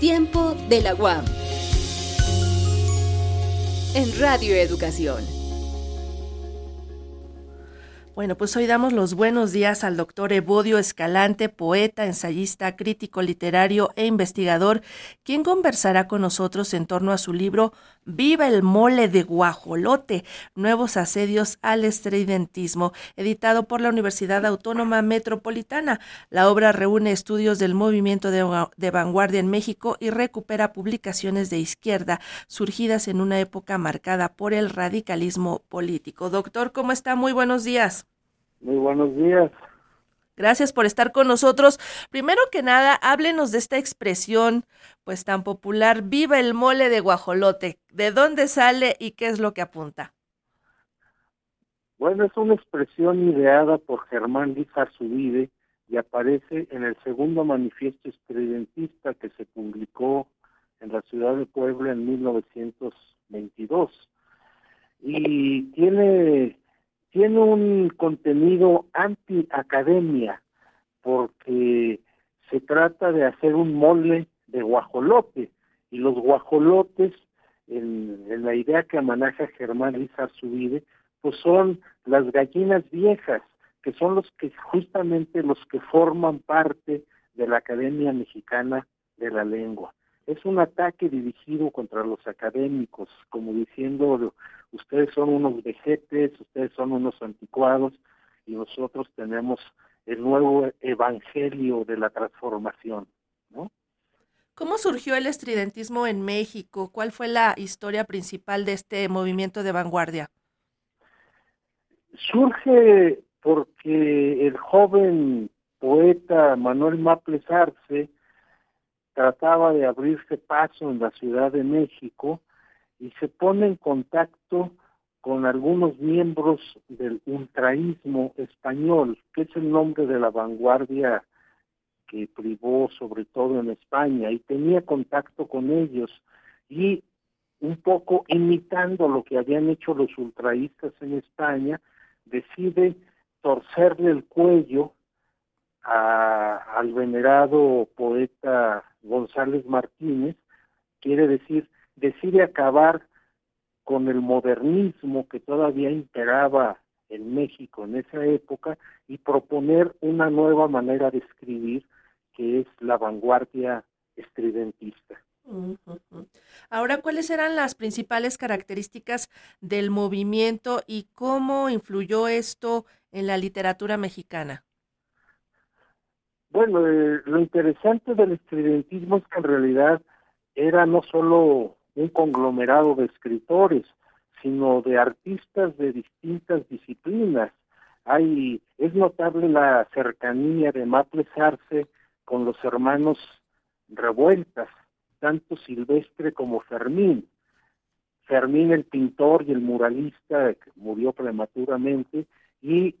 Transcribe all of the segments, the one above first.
Tiempo de la UAM. En Radio Educación. Bueno, pues hoy damos los buenos días al doctor Evodio Escalante, poeta, ensayista, crítico literario e investigador, quien conversará con nosotros en torno a su libro Viva el mole de guajolote, nuevos asedios al estridentismo, editado por la Universidad Autónoma Metropolitana. La obra reúne estudios del movimiento de, de vanguardia en México y recupera publicaciones de izquierda surgidas en una época marcada por el radicalismo político. Doctor, ¿cómo está? Muy buenos días. Muy buenos días. Gracias por estar con nosotros. Primero que nada, háblenos de esta expresión pues tan popular, viva el mole de guajolote. ¿De dónde sale y qué es lo que apunta? Bueno, es una expresión ideada por Germán Luis Arzubide y aparece en el segundo manifiesto estridentista que se publicó en la ciudad de Puebla en 1922. Y tiene tiene un contenido anti-academia, porque se trata de hacer un mole de guajolote, y los guajolotes, en, la idea que maneja Germán Lizar Subide, pues son las gallinas viejas, que son los que justamente los que forman parte de la Academia Mexicana de la Lengua. Es un ataque dirigido contra los académicos, como diciendo, ustedes son unos vejetes, ustedes son unos anticuados, y nosotros tenemos el nuevo evangelio de la transformación, ¿no? ¿Cómo surgió el estridentismo en México? ¿Cuál fue la historia principal de este movimiento de vanguardia? Surge porque el joven poeta Manuel Maples Arce trataba de abrirse paso en la Ciudad de México y se pone en contacto con algunos miembros del ultraísmo español, que es el nombre de la vanguardia que privó sobre todo en España, y tenía contacto con ellos y un poco imitando lo que habían hecho los ultraístas en España, decide torcerle el cuello al venerado poeta González Martínez, quiere decir, decide acabar con el modernismo que todavía imperaba en México en esa época y proponer una nueva manera de escribir que es la vanguardia estridentista. Ahora, ¿cuáles eran las principales características del movimiento y cómo influyó esto en la literatura mexicana? Bueno, eh, lo interesante del estridentismo es que en realidad era no solo un conglomerado de escritores, sino de artistas de distintas disciplinas. Hay, es notable la cercanía de Maples Arce con los hermanos Revueltas, tanto Silvestre como Fermín. Fermín el pintor y el muralista que murió prematuramente y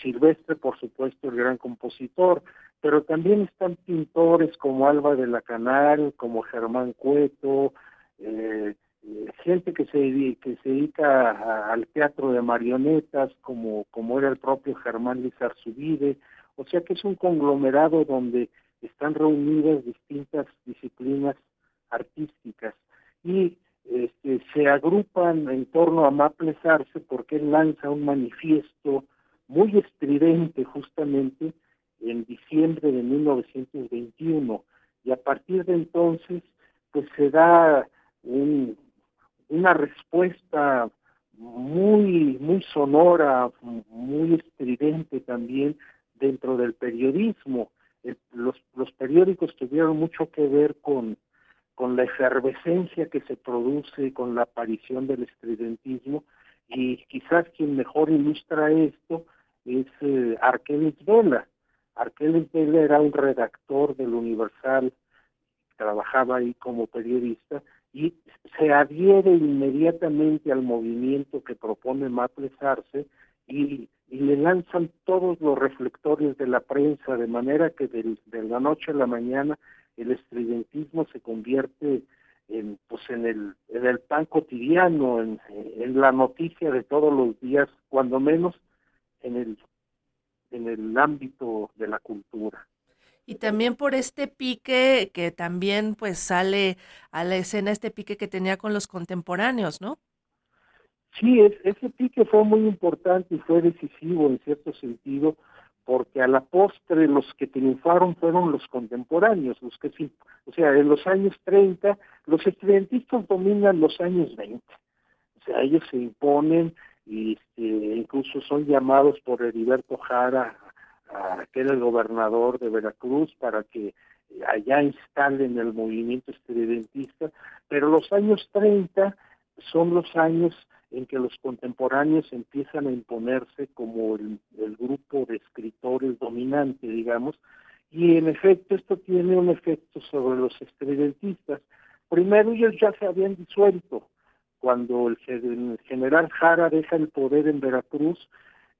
Silvestre por supuesto el gran compositor pero también están pintores como Alba de la Canal, como Germán Cueto, eh, eh, gente que se, que se dedica al teatro de marionetas, como, como era el propio Germán Lizar Subide, o sea que es un conglomerado donde están reunidas distintas disciplinas artísticas. Y este, se agrupan en torno a Maples Arce porque él lanza un manifiesto muy estridente justamente en diciembre de 1921 y a partir de entonces pues se da una respuesta muy muy sonora, muy estridente también dentro del periodismo. los, los periódicos tuvieron mucho que ver con, con la efervescencia que se produce con la aparición del estridentismo y quizás quien mejor ilustra esto es eh, Arqueles Vela, Arqueles Vela era un redactor del Universal, trabajaba ahí como periodista y se adhiere inmediatamente al movimiento que propone Maples Arce y, le lanzan todos los reflectores de la prensa, de manera que de, la noche a la mañana el estridentismo se convierte en, pues en, el, en pan cotidiano, en, en la noticia de todos los días, cuando menos en el en el ámbito de la cultura. Y también por este pique que también pues sale a la escena, este pique que tenía con los contemporáneos, ¿no? Sí, ese pique fue muy importante y fue decisivo en cierto sentido, porque a la postre los que triunfaron fueron los contemporáneos, los que sí, o sea, en los años 30, los estudiantistas dominan los años 20, o sea, ellos se imponen y este, incluso son llamados por Heriberto Jara, que era el gobernador de Veracruz, para que allá instalen el movimiento estridentista, pero los años 30 son los años en que los contemporáneos empiezan a imponerse como el, grupo de escritores dominante, digamos, y en efecto esto tiene un efecto sobre los estridentistas. Primero ellos ya se habían disuelto. Cuando el, general Jara deja el poder en Veracruz,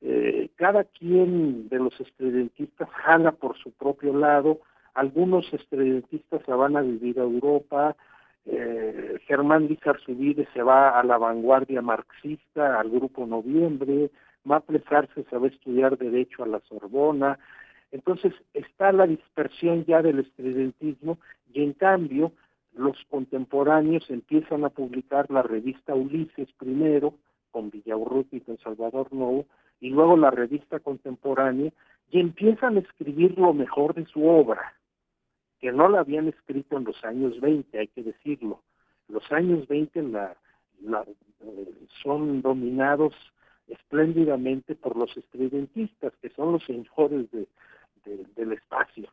eh, cada quien de los estridentistas jala por su propio lado, algunos estridentistas se van a vivir a Europa, eh, Germán Lizar-Subide se va a la vanguardia marxista, al Grupo Noviembre, Maple Sarce se va a estudiar Derecho a la Sorbona, entonces está la dispersión ya del estridentismo y en cambio los contemporáneos empiezan a publicar la revista Ulises primero, con Villaurruti y con Salvador Novo, y luego la revista contemporánea, y empiezan a escribir lo mejor de su obra que no la habían escrito en los años 20, hay que decirlo. Los años 20 la, eh, son dominados espléndidamente por los estridentistas, que son los señores del espacio.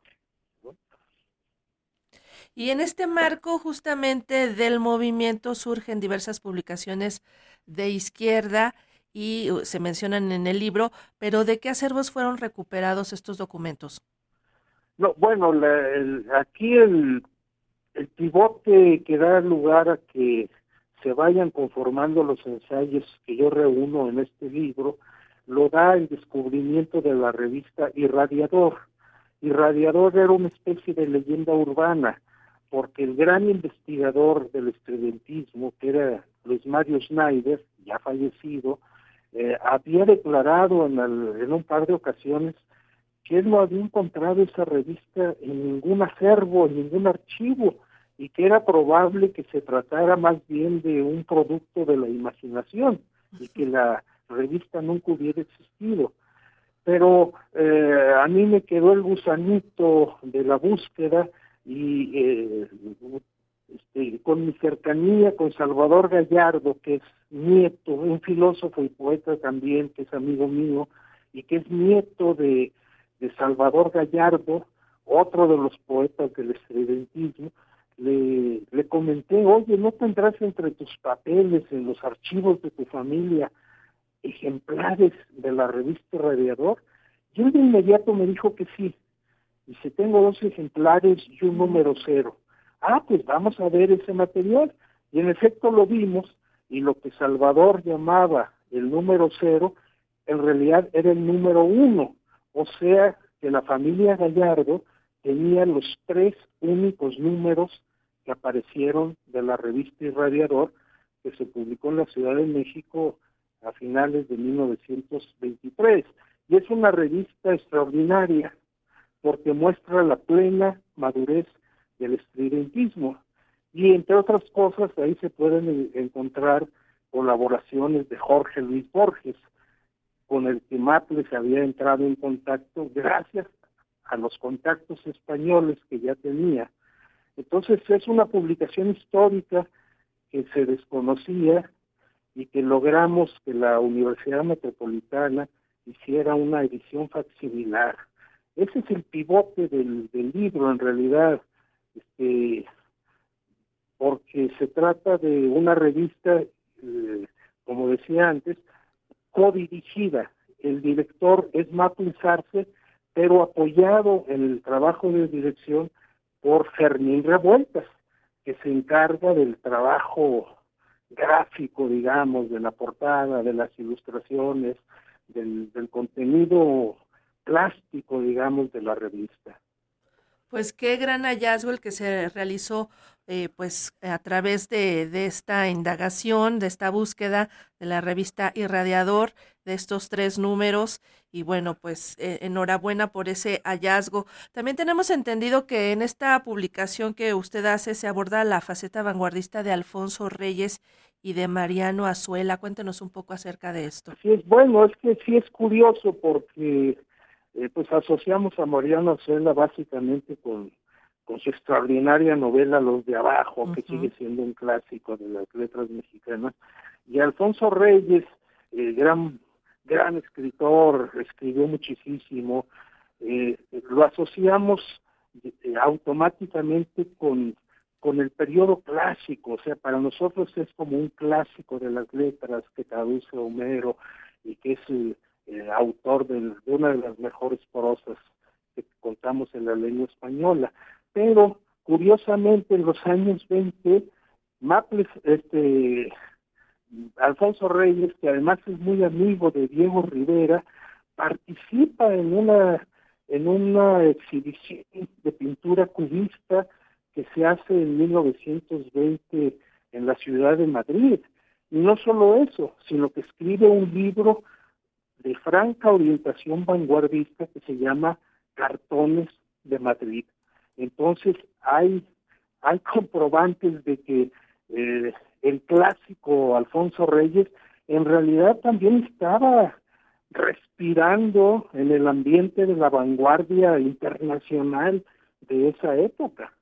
Y en este marco justamente del movimiento surgen diversas publicaciones de izquierda y uh, se mencionan en el libro, pero ¿de qué acervos fueron recuperados estos documentos? No, bueno, aquí el, el pivote que da lugar a que se vayan conformando los ensayos que yo reúno en este libro, lo da el descubrimiento de la revista Irradiador. Irradiador era una especie de leyenda urbana, porque el gran investigador del estudiantismo, que era Luis Mario Schneider, ya fallecido, eh, había declarado en, en un par de ocasiones que él no había encontrado esa revista en ningún acervo, en ningún archivo, y que era probable que se tratara más bien de un producto de la imaginación y que la revista nunca hubiera existido. Pero eh, a mí me quedó el gusanito de la búsqueda y eh, este, con mi cercanía con Salvador Gallardo, que es nieto, un filósofo y poeta también, que es amigo mío, y que es nieto de Salvador Gallardo, otro de los poetas del estridentismo, le, le comenté, oye, ¿no tendrás entre tus papeles, en los archivos de tu familia, ejemplares de la revista Radiador? Y él de inmediato me dijo que sí. Dice, tengo dos ejemplares y un número cero. Ah, pues vamos a ver ese material. Y en efecto lo vimos, y lo que Salvador llamaba el número cero, en realidad era el número uno o sea que la familia Gallardo tenía los tres únicos números que aparecieron de la revista Irradiador que se publicó en la Ciudad de México a finales de 1923. Y es una revista extraordinaria porque muestra la plena madurez del estridentismo. Y entre otras cosas, ahí se pueden encontrar colaboraciones de Jorge Luis Borges, con el que Maples había entrado en contacto gracias a los contactos españoles que ya tenía. Entonces es una publicación histórica que se desconocía y que logramos que la Universidad Metropolitana hiciera una edición facsimilar. Ese es el pivote del, libro en realidad, este, porque se trata de una revista, eh, como decía antes, codirigida. El director es Matul Sarce, pero apoyado en el trabajo de dirección por Fermín Revueltas, que se encarga del trabajo gráfico, digamos, de la portada, de las ilustraciones, del contenido plástico, digamos, de la revista. Pues qué gran hallazgo el que se realizó eh, pues a través de, esta indagación, de esta búsqueda de la revista Irradiador, de estos tres números. Y bueno, pues eh, enhorabuena por ese hallazgo. También tenemos entendido que en esta publicación que usted hace se aborda la faceta vanguardista de Alfonso Reyes y de Mariano Azuela. Cuéntenos un poco acerca de esto. Sí, es bueno, es que sí es curioso porque eh, pues asociamos a Mariano Azuela básicamente con con su extraordinaria novela Los de Abajo, que sigue siendo un clásico de las letras mexicanas, y Alfonso Reyes, gran, gran escritor, escribió muchísimo, eh, lo asociamos eh, automáticamente con, con el periodo clásico, o sea, para nosotros es como un clásico de las letras que traduce Homero y que es el, autor de una de las mejores prosas que contamos en la lengua española pero curiosamente en los años 20, Maples, este, Alfonso Reyes, que además es muy amigo de Diego Rivera, participa en una en una exhibición de pintura cubista que se hace en 1920 en la ciudad de Madrid. Y no solo eso, sino que escribe un libro de franca orientación vanguardista que se llama Cartones de Madrid. Entonces hay, hay comprobantes de que eh, el clásico Alfonso Reyes en realidad también estaba respirando en el ambiente de la vanguardia internacional de esa época.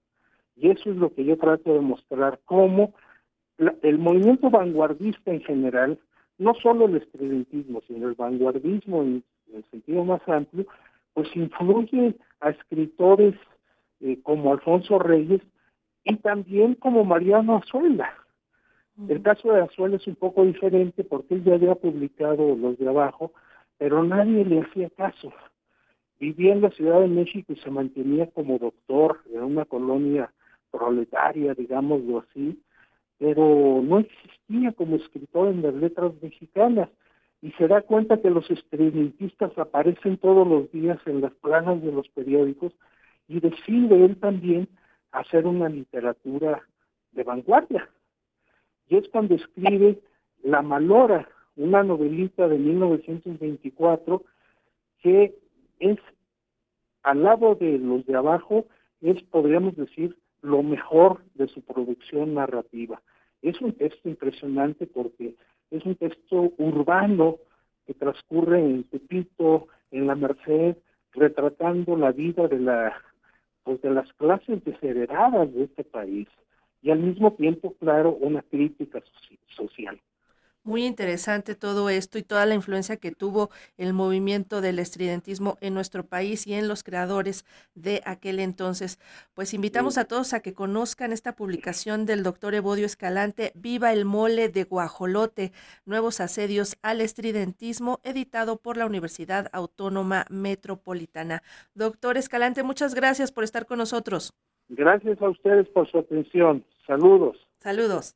Y eso es lo que yo trato de mostrar, cómo el movimiento vanguardista en general, no solo el estridentismo, sino el vanguardismo en el sentido más amplio, pues influye a escritores eh, como Alfonso Reyes y también como Mariano Azuela. El caso de Azuela es un poco diferente porque él ya había publicado los de abajo, pero nadie le hacía caso. Vivía en la Ciudad de México y se mantenía como doctor en una colonia proletaria, digámoslo así, pero no como escritor en las letras mexicanas y se da cuenta que los experimentistas aparecen todos los días en las planas de los periódicos y decide él también hacer una literatura de vanguardia. Y es cuando escribe La Malora, una novelita de 1924 que es, al lado de los de abajo, es, podríamos decir, lo mejor de su producción narrativa. Es un texto impresionante porque es un texto urbano que transcurre en Tepito, en la Merced, retratando la vida de la pues de las clases desheredadas de este país y al mismo tiempo, claro, una crítica social. Muy interesante todo esto y toda la influencia que tuvo el movimiento del estridentismo en nuestro país y en los creadores de aquel entonces. Pues invitamos a todos a que conozcan esta publicación del doctor Evodio Escalante, Viva el mole de Guajolote, nuevos asedios al estridentismo, editado por la Universidad Autónoma Metropolitana. Doctor Escalante, muchas gracias por estar con nosotros. Gracias a ustedes por su atención. Saludos. Saludos.